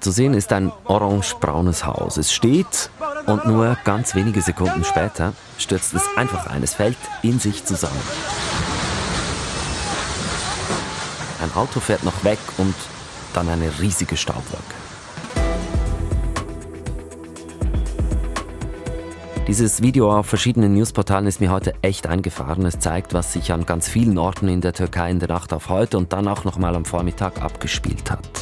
Zu sehen ist ein orange-braunes Haus. Es steht und nur ganz wenige Sekunden später stürzt es einfach ein. Es fällt in sich zusammen. Ein Auto fährt noch weg und dann eine riesige Staubwolke. Dieses Video auf verschiedenen Newsportalen ist mir heute echt eingefahren. Es zeigt, was sich an ganz vielen Orten in der Türkei in der Nacht auf heute und dann auch noch mal am Vormittag abgespielt hat.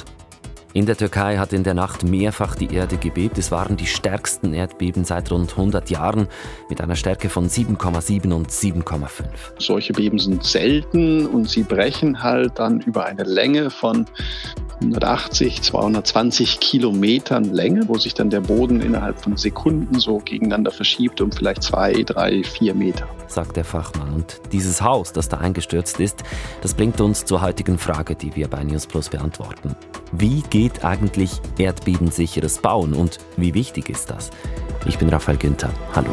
In der Türkei hat in der Nacht mehrfach die Erde gebebt. Es waren die stärksten Erdbeben seit rund 100 Jahren mit einer Stärke von 7,7 und 7,5. Solche Beben sind selten und sie brechen halt dann über eine Länge von 180, 220 Kilometern Länge, wo sich dann der Boden innerhalb von Sekunden so gegeneinander verschiebt um vielleicht zwei, drei, vier Meter. Sagt der Fachmann. Und dieses Haus, das da eingestürzt ist, das bringt uns zur heutigen Frage, die wir bei News Plus beantworten. Wie geht eigentlich erdbebensicheres Bauen und wie wichtig ist das? Ich bin Raphael Günther. Hallo.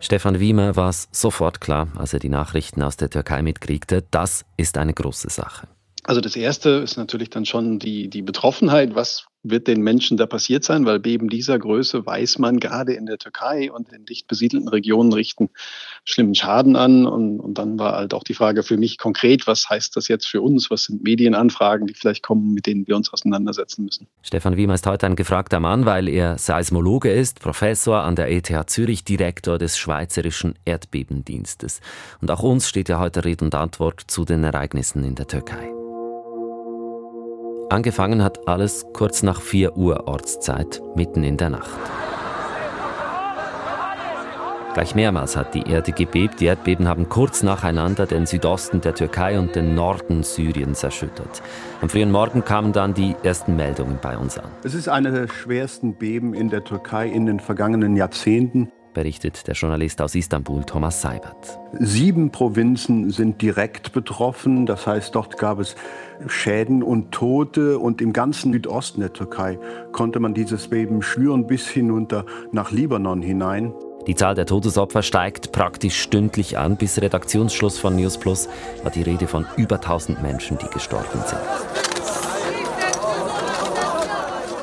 Stefan Wiemer war es sofort klar, als er die Nachrichten aus der Türkei mitkriegte, das ist eine große Sache. Also das Erste ist natürlich dann schon die, die Betroffenheit. Was wird den Menschen da passiert sein? Weil Beben dieser Größe weiß man gerade in der Türkei und in dicht besiedelten Regionen richten schlimmen Schaden an. Und, und dann war halt auch die Frage für mich konkret, was heißt das jetzt für uns? Was sind Medienanfragen, die vielleicht kommen, mit denen wir uns auseinandersetzen müssen? Stefan Wiemer ist heute ein gefragter Mann, weil er Seismologe ist, Professor an der ETH Zürich, Direktor des Schweizerischen Erdbebendienstes. Und auch uns steht ja heute Rede und Antwort zu den Ereignissen in der Türkei. Angefangen hat alles kurz nach 4 Uhr Ortszeit, mitten in der Nacht. Gleich mehrmals hat die Erde gebebt. Die Erdbeben haben kurz nacheinander den Südosten der Türkei und den Norden Syriens erschüttert. Am frühen Morgen kamen dann die ersten Meldungen bei uns an. Es ist eine der schwersten Beben in der Türkei in den vergangenen Jahrzehnten berichtet der Journalist aus Istanbul Thomas Seibert. Sieben Provinzen sind direkt betroffen, das heißt, dort gab es Schäden und Tote und im ganzen Südosten der Türkei konnte man dieses Beben spüren bis hinunter nach Libanon hinein. Die Zahl der Todesopfer steigt praktisch stündlich an. Bis Redaktionsschluss von News Plus war die Rede von über 1000 Menschen, die gestorben sind.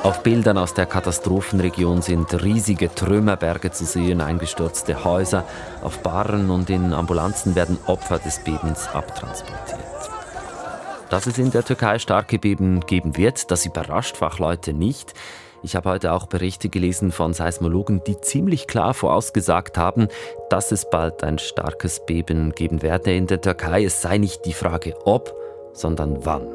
Auf Bildern aus der Katastrophenregion sind riesige Trümmerberge zu sehen, eingestürzte Häuser. Auf Barren und in Ambulanzen werden Opfer des Bebens abtransportiert. Dass es in der Türkei starke Beben geben wird, das überrascht Fachleute nicht. Ich habe heute auch Berichte gelesen von Seismologen, die ziemlich klar vorausgesagt haben, dass es bald ein starkes Beben geben werde in der Türkei. Es sei nicht die Frage ob, sondern wann.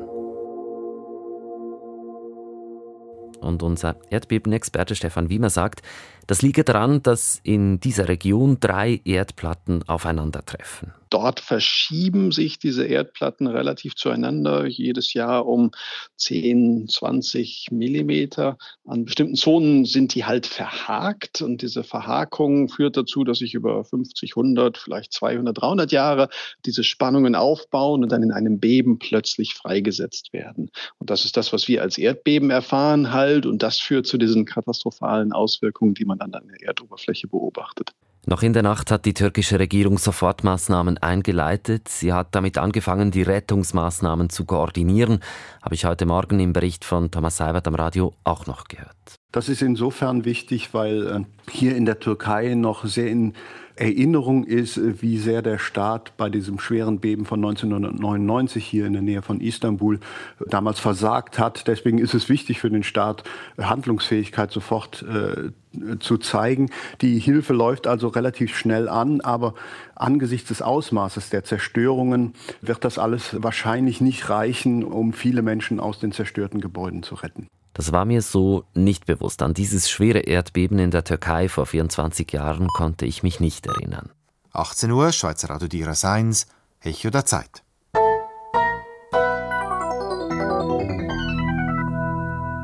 Und unser Erdbebenexperte Stefan Wiemer sagt, das liege daran, dass in dieser Region drei Erdplatten aufeinandertreffen. Dort verschieben sich diese Erdplatten relativ zueinander, jedes Jahr um 10, 20 Millimeter. An bestimmten Zonen sind die halt verhakt und diese Verhakung führt dazu, dass sich über 50, 100, vielleicht 200, 300 Jahre diese Spannungen aufbauen und dann in einem Beben plötzlich freigesetzt werden. Und das ist das, was wir als Erdbeben erfahren halt und das führt zu diesen katastrophalen Auswirkungen, die man dann an der Erdoberfläche beobachtet. Noch in der Nacht hat die türkische Regierung Sofortmaßnahmen eingeleitet. Sie hat damit angefangen, die Rettungsmaßnahmen zu koordinieren. Habe ich heute Morgen im Bericht von Thomas Seibert am Radio auch noch gehört. Das ist insofern wichtig, weil äh, hier in der Türkei noch sehr in Erinnerung ist, äh, wie sehr der Staat bei diesem schweren Beben von 1999 hier in der Nähe von Istanbul damals versagt hat. Deswegen ist es wichtig für den Staat, Handlungsfähigkeit sofort äh, zu zeigen. Die Hilfe läuft also relativ schnell an, aber angesichts des Ausmaßes der Zerstörungen wird das alles wahrscheinlich nicht reichen, um viele Menschen aus den zerstörten Gebäuden zu retten. Das war mir so nicht bewusst. An dieses schwere Erdbeben in der Türkei vor 24 Jahren konnte ich mich nicht erinnern. 18 Uhr, Schweizer Radio Dira 1, Echo der Zeit.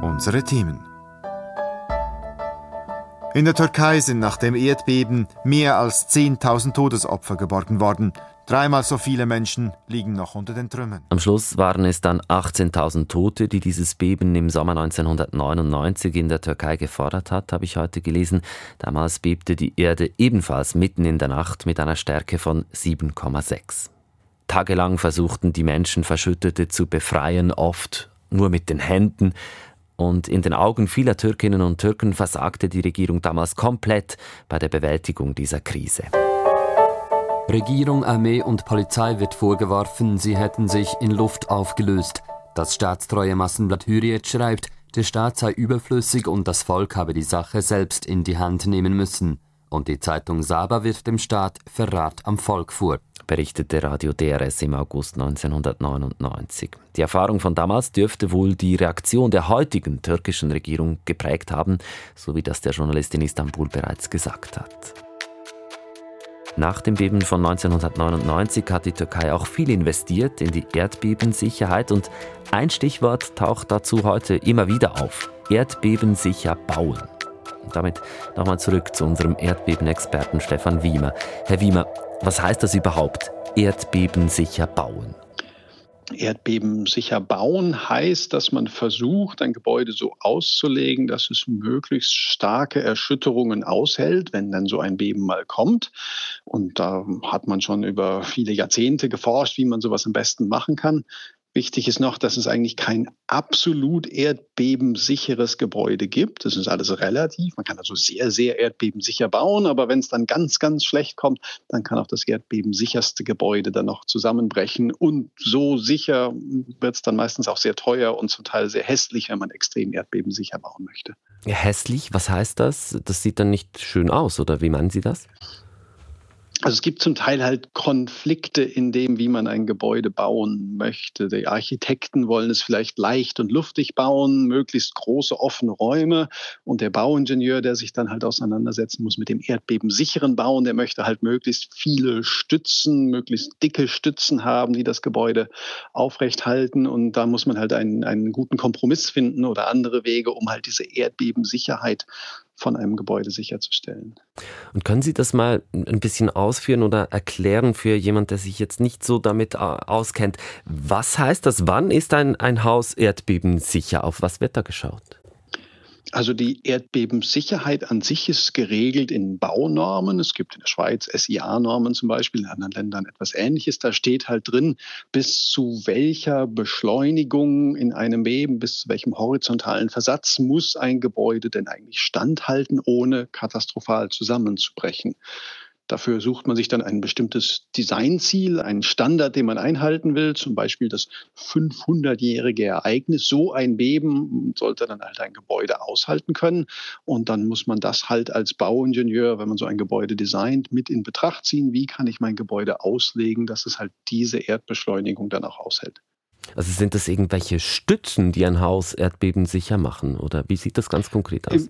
Unsere Themen. In der Türkei sind nach dem Erdbeben mehr als 10.000 Todesopfer geborgen worden. Dreimal so viele Menschen liegen noch unter den Trümmern. Am Schluss waren es dann 18.000 Tote, die dieses Beben im Sommer 1999 in der Türkei gefordert hat, habe ich heute gelesen. Damals bebte die Erde ebenfalls mitten in der Nacht mit einer Stärke von 7,6. Tagelang versuchten die Menschen Verschüttete zu befreien, oft nur mit den Händen. Und in den Augen vieler Türkinnen und Türken versagte die Regierung damals komplett bei der Bewältigung dieser Krise. Regierung, Armee und Polizei wird vorgeworfen, sie hätten sich in Luft aufgelöst. Das staatstreue Massenblatt Hürriyet schreibt, der Staat sei überflüssig und das Volk habe die Sache selbst in die Hand nehmen müssen. Und die Zeitung Saba wirft dem Staat Verrat am Volk vor berichtete Radio DRS im August 1999. Die Erfahrung von damals dürfte wohl die Reaktion der heutigen türkischen Regierung geprägt haben, so wie das der Journalist in Istanbul bereits gesagt hat. Nach dem Beben von 1999 hat die Türkei auch viel investiert in die Erdbebensicherheit und ein Stichwort taucht dazu heute immer wieder auf. Erdbebensicher bauen. Und damit nochmal zurück zu unserem Erdbebenexperten Stefan Wiemer. Herr Wiemer, was heißt das überhaupt? Erdbebensicher bauen. Erdbebensicher bauen heißt, dass man versucht, ein Gebäude so auszulegen, dass es möglichst starke Erschütterungen aushält, wenn dann so ein Beben mal kommt. Und da hat man schon über viele Jahrzehnte geforscht, wie man sowas am besten machen kann. Wichtig ist noch, dass es eigentlich kein absolut erdbebensicheres Gebäude gibt. Das ist alles relativ. Man kann also sehr, sehr erdbebensicher bauen, aber wenn es dann ganz, ganz schlecht kommt, dann kann auch das erdbebensicherste Gebäude dann noch zusammenbrechen. Und so sicher wird es dann meistens auch sehr teuer und zum Teil sehr hässlich, wenn man extrem erdbebensicher bauen möchte. Hässlich, was heißt das? Das sieht dann nicht schön aus, oder wie meinen Sie das? Also es gibt zum Teil halt Konflikte in dem, wie man ein Gebäude bauen möchte. Die Architekten wollen es vielleicht leicht und luftig bauen, möglichst große offene Räume. Und der Bauingenieur, der sich dann halt auseinandersetzen muss mit dem erdbebensicheren Bauen, der möchte halt möglichst viele Stützen, möglichst dicke Stützen haben, die das Gebäude aufrecht halten. Und da muss man halt einen, einen guten Kompromiss finden oder andere Wege, um halt diese Erdbebensicherheit von einem Gebäude sicherzustellen. Und können Sie das mal ein bisschen ausführen oder erklären für jemand, der sich jetzt nicht so damit äh, auskennt? Was heißt das? Wann ist ein, ein Haus erdbebensicher? Auf was wird da geschaut? Also die Erdbebensicherheit an sich ist geregelt in Baunormen. Es gibt in der Schweiz SIA-Normen zum Beispiel, in anderen Ländern etwas Ähnliches. Da steht halt drin, bis zu welcher Beschleunigung in einem Beben, bis zu welchem horizontalen Versatz muss ein Gebäude denn eigentlich standhalten, ohne katastrophal zusammenzubrechen. Dafür sucht man sich dann ein bestimmtes Designziel, einen Standard, den man einhalten will, zum Beispiel das 500-jährige Ereignis. So ein Beben sollte dann halt ein Gebäude aushalten können. Und dann muss man das halt als Bauingenieur, wenn man so ein Gebäude designt, mit in Betracht ziehen. Wie kann ich mein Gebäude auslegen, dass es halt diese Erdbeschleunigung dann auch aushält? Also sind das irgendwelche Stützen, die ein Haus erdbebensicher machen? Oder wie sieht das ganz konkret aus?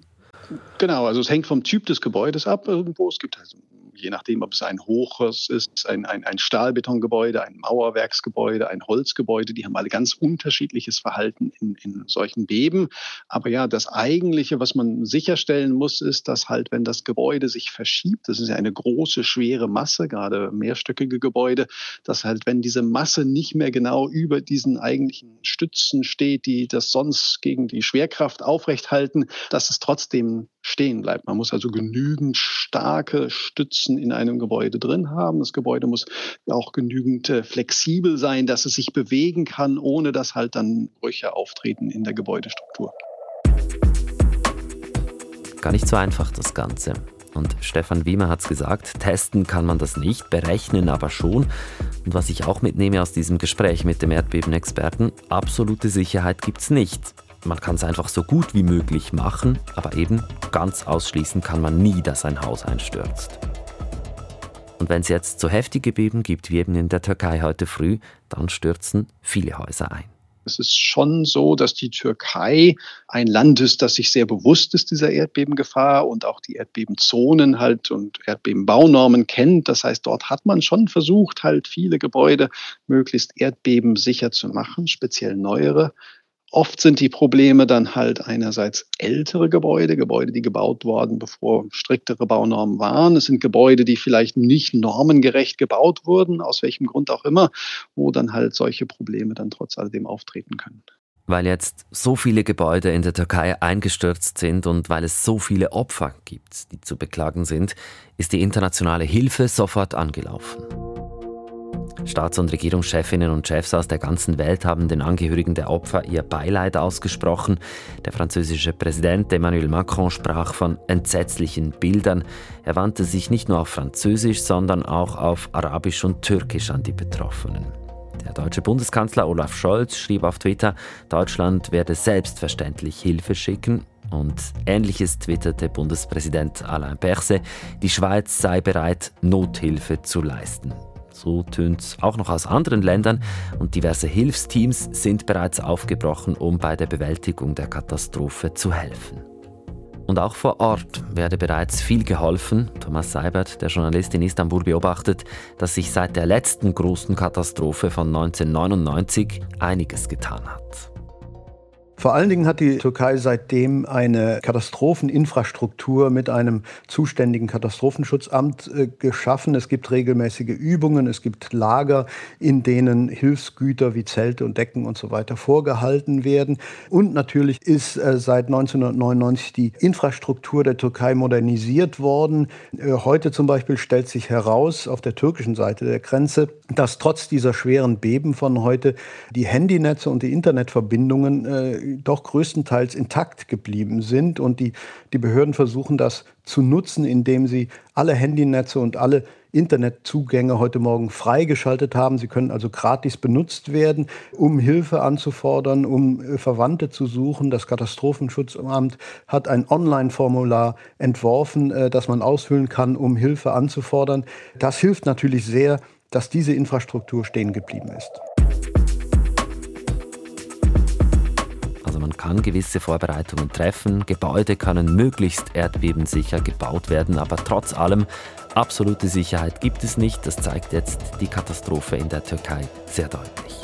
Genau, also es hängt vom Typ des Gebäudes ab irgendwo. Es gibt also je nachdem, ob es ein Hochhaus ist, ein, ein, ein Stahlbetongebäude, ein Mauerwerksgebäude, ein Holzgebäude, die haben alle ganz unterschiedliches Verhalten in, in solchen Beben. Aber ja, das Eigentliche, was man sicherstellen muss, ist, dass halt, wenn das Gebäude sich verschiebt, das ist ja eine große, schwere Masse, gerade mehrstöckige Gebäude, dass halt, wenn diese Masse nicht mehr genau über diesen eigentlichen Stützen steht, die das sonst gegen die Schwerkraft aufrechthalten, dass es trotzdem stehen bleibt. Man muss also genügend starke Stützen in einem Gebäude drin haben. Das Gebäude muss auch genügend äh, flexibel sein, dass es sich bewegen kann, ohne dass halt dann Brüche auftreten in der Gebäudestruktur. Gar nicht so einfach das Ganze. Und Stefan Wiemer hat es gesagt, testen kann man das nicht, berechnen aber schon. Und was ich auch mitnehme aus diesem Gespräch mit dem Erdbebenexperten, absolute Sicherheit gibt es nicht. Man kann es einfach so gut wie möglich machen, aber eben ganz ausschließen kann man nie, dass ein Haus einstürzt. Und wenn es jetzt so heftige Beben gibt wie eben in der Türkei heute früh, dann stürzen viele Häuser ein. Es ist schon so, dass die Türkei ein Land ist, das sich sehr bewusst ist dieser Erdbebengefahr und auch die Erdbebenzonen halt und Erdbebenbaunormen kennt. Das heißt, dort hat man schon versucht, halt viele Gebäude möglichst erdbebensicher zu machen, speziell neuere. Oft sind die Probleme dann halt einerseits ältere Gebäude, Gebäude, die gebaut wurden, bevor striktere Baunormen waren. Es sind Gebäude, die vielleicht nicht normengerecht gebaut wurden, aus welchem Grund auch immer, wo dann halt solche Probleme dann trotz alledem auftreten können. Weil jetzt so viele Gebäude in der Türkei eingestürzt sind und weil es so viele Opfer gibt, die zu beklagen sind, ist die internationale Hilfe sofort angelaufen. Staats- und Regierungschefinnen und Chefs aus der ganzen Welt haben den Angehörigen der Opfer ihr Beileid ausgesprochen. Der französische Präsident Emmanuel Macron sprach von entsetzlichen Bildern. Er wandte sich nicht nur auf Französisch, sondern auch auf Arabisch und Türkisch an die Betroffenen. Der deutsche Bundeskanzler Olaf Scholz schrieb auf Twitter, Deutschland werde selbstverständlich Hilfe schicken. Und ähnliches twitterte Bundespräsident Alain Berset, die Schweiz sei bereit, Nothilfe zu leisten. So tönt es auch noch aus anderen Ländern und diverse Hilfsteams sind bereits aufgebrochen, um bei der Bewältigung der Katastrophe zu helfen. Und auch vor Ort werde bereits viel geholfen. Thomas Seibert, der Journalist in Istanbul, beobachtet, dass sich seit der letzten großen Katastrophe von 1999 einiges getan hat. Vor allen Dingen hat die Türkei seitdem eine Katastropheninfrastruktur mit einem zuständigen Katastrophenschutzamt äh, geschaffen. Es gibt regelmäßige Übungen, es gibt Lager, in denen Hilfsgüter wie Zelte und Decken und so weiter vorgehalten werden. Und natürlich ist äh, seit 1999 die Infrastruktur der Türkei modernisiert worden. Äh, heute zum Beispiel stellt sich heraus auf der türkischen Seite der Grenze, dass trotz dieser schweren Beben von heute die Handynetze und die Internetverbindungen doch größtenteils intakt geblieben sind. Und die, die Behörden versuchen das zu nutzen, indem sie alle Handynetze und alle Internetzugänge heute Morgen freigeschaltet haben. Sie können also gratis benutzt werden, um Hilfe anzufordern, um äh, Verwandte zu suchen. Das Katastrophenschutzamt hat ein Online-Formular entworfen, äh, das man ausfüllen kann, um Hilfe anzufordern. Das hilft natürlich sehr, dass diese Infrastruktur stehen geblieben ist. Kann gewisse Vorbereitungen treffen, Gebäude können möglichst erdbebensicher gebaut werden, aber trotz allem absolute Sicherheit gibt es nicht. Das zeigt jetzt die Katastrophe in der Türkei sehr deutlich.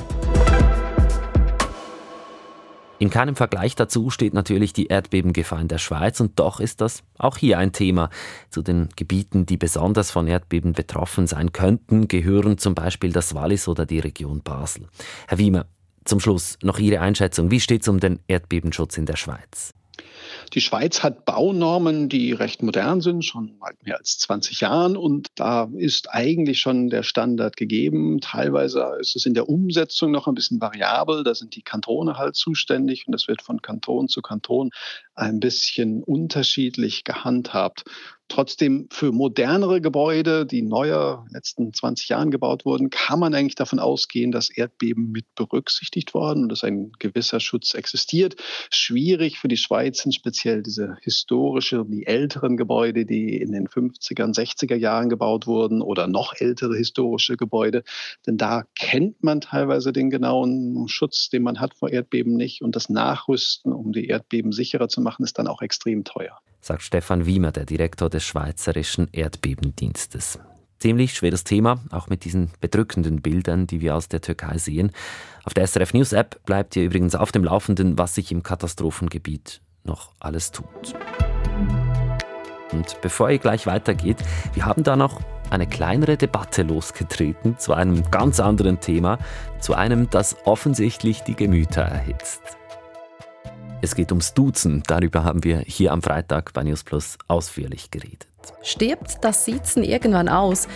In keinem Vergleich dazu steht natürlich die Erdbebengefahr in der Schweiz und doch ist das auch hier ein Thema. Zu den Gebieten, die besonders von Erdbeben betroffen sein könnten, gehören zum Beispiel das Wallis oder die Region Basel. Herr Wiemer, zum Schluss noch Ihre Einschätzung. Wie steht es um den Erdbebenschutz in der Schweiz? Die Schweiz hat Baunormen, die recht modern sind, schon weit mehr als 20 Jahren. Und da ist eigentlich schon der Standard gegeben. Teilweise ist es in der Umsetzung noch ein bisschen variabel. Da sind die Kantone halt zuständig und das wird von Kanton zu Kanton ein bisschen unterschiedlich gehandhabt. Trotzdem für modernere Gebäude, die neuer in den letzten 20 Jahren gebaut wurden, kann man eigentlich davon ausgehen, dass Erdbeben mit berücksichtigt worden und dass ein gewisser Schutz existiert. Schwierig für die Schweiz sind speziell diese historische, die älteren Gebäude, die in den 50er, 60er Jahren gebaut wurden oder noch ältere historische Gebäude. Denn da kennt man teilweise den genauen Schutz, den man hat vor Erdbeben nicht. Und das Nachrüsten, um die Erdbeben sicherer zu machen, ist dann auch extrem teuer sagt Stefan Wiemer, der Direktor des Schweizerischen Erdbebendienstes. Ziemlich schweres Thema, auch mit diesen bedrückenden Bildern, die wir aus der Türkei sehen. Auf der SRF News App bleibt ihr übrigens auf dem Laufenden, was sich im Katastrophengebiet noch alles tut. Und bevor ihr gleich weitergeht, wir haben da noch eine kleinere Debatte losgetreten zu einem ganz anderen Thema, zu einem, das offensichtlich die Gemüter erhitzt. Es geht ums Duzen. Darüber haben wir hier am Freitag bei News Plus ausführlich geredet. Stirbt das Sitzen irgendwann aus?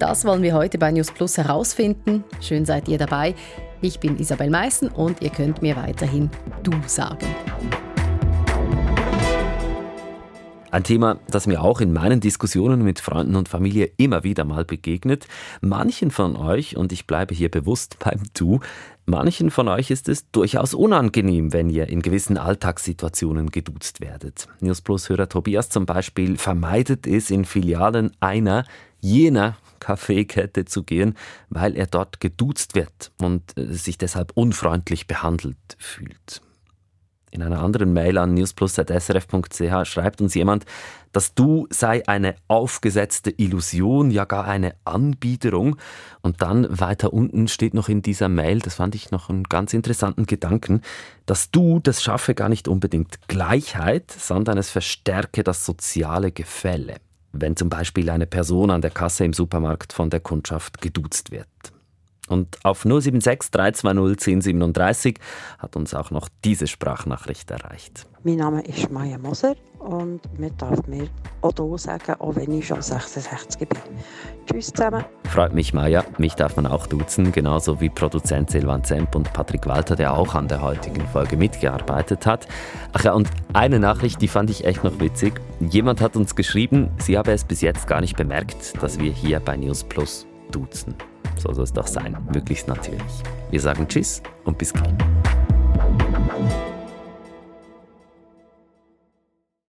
Das wollen wir heute bei News Plus herausfinden. Schön seid ihr dabei. Ich bin Isabel Meissen und ihr könnt mir weiterhin du sagen. Ein Thema, das mir auch in meinen Diskussionen mit Freunden und Familie immer wieder mal begegnet. Manchen von euch, und ich bleibe hier bewusst beim Du, Manchen von euch ist es durchaus unangenehm, wenn ihr in gewissen Alltagssituationen geduzt werdet. News Plus Hörer Tobias zum Beispiel vermeidet es, in Filialen einer jener Kaffeekette zu gehen, weil er dort geduzt wird und äh, sich deshalb unfreundlich behandelt fühlt. In einer anderen Mail an newsplus.srf.ch schreibt uns jemand, das Du sei eine aufgesetzte Illusion, ja gar eine Anbiederung. Und dann weiter unten steht noch in dieser Mail, das fand ich noch einen ganz interessanten Gedanken, das Du, das schaffe gar nicht unbedingt Gleichheit, sondern es verstärke das soziale Gefälle. Wenn zum Beispiel eine Person an der Kasse im Supermarkt von der Kundschaft geduzt wird. Und auf 076 320 1037 hat uns auch noch diese Sprachnachricht erreicht. Mein Name ist Maya Moser und man darf mir auch hier sagen, auch wenn ich schon 66 bin. Tschüss zusammen. Freut mich, Maya. Mich darf man auch duzen, genauso wie Produzent Silvan Zemp und Patrick Walter, der auch an der heutigen Folge mitgearbeitet hat. Ach ja, und eine Nachricht, die fand ich echt noch witzig. Jemand hat uns geschrieben, sie habe es bis jetzt gar nicht bemerkt, dass wir hier bei News Plus duzen. So soll es doch sein, möglichst natürlich. Wir sagen Tschüss und bis gleich.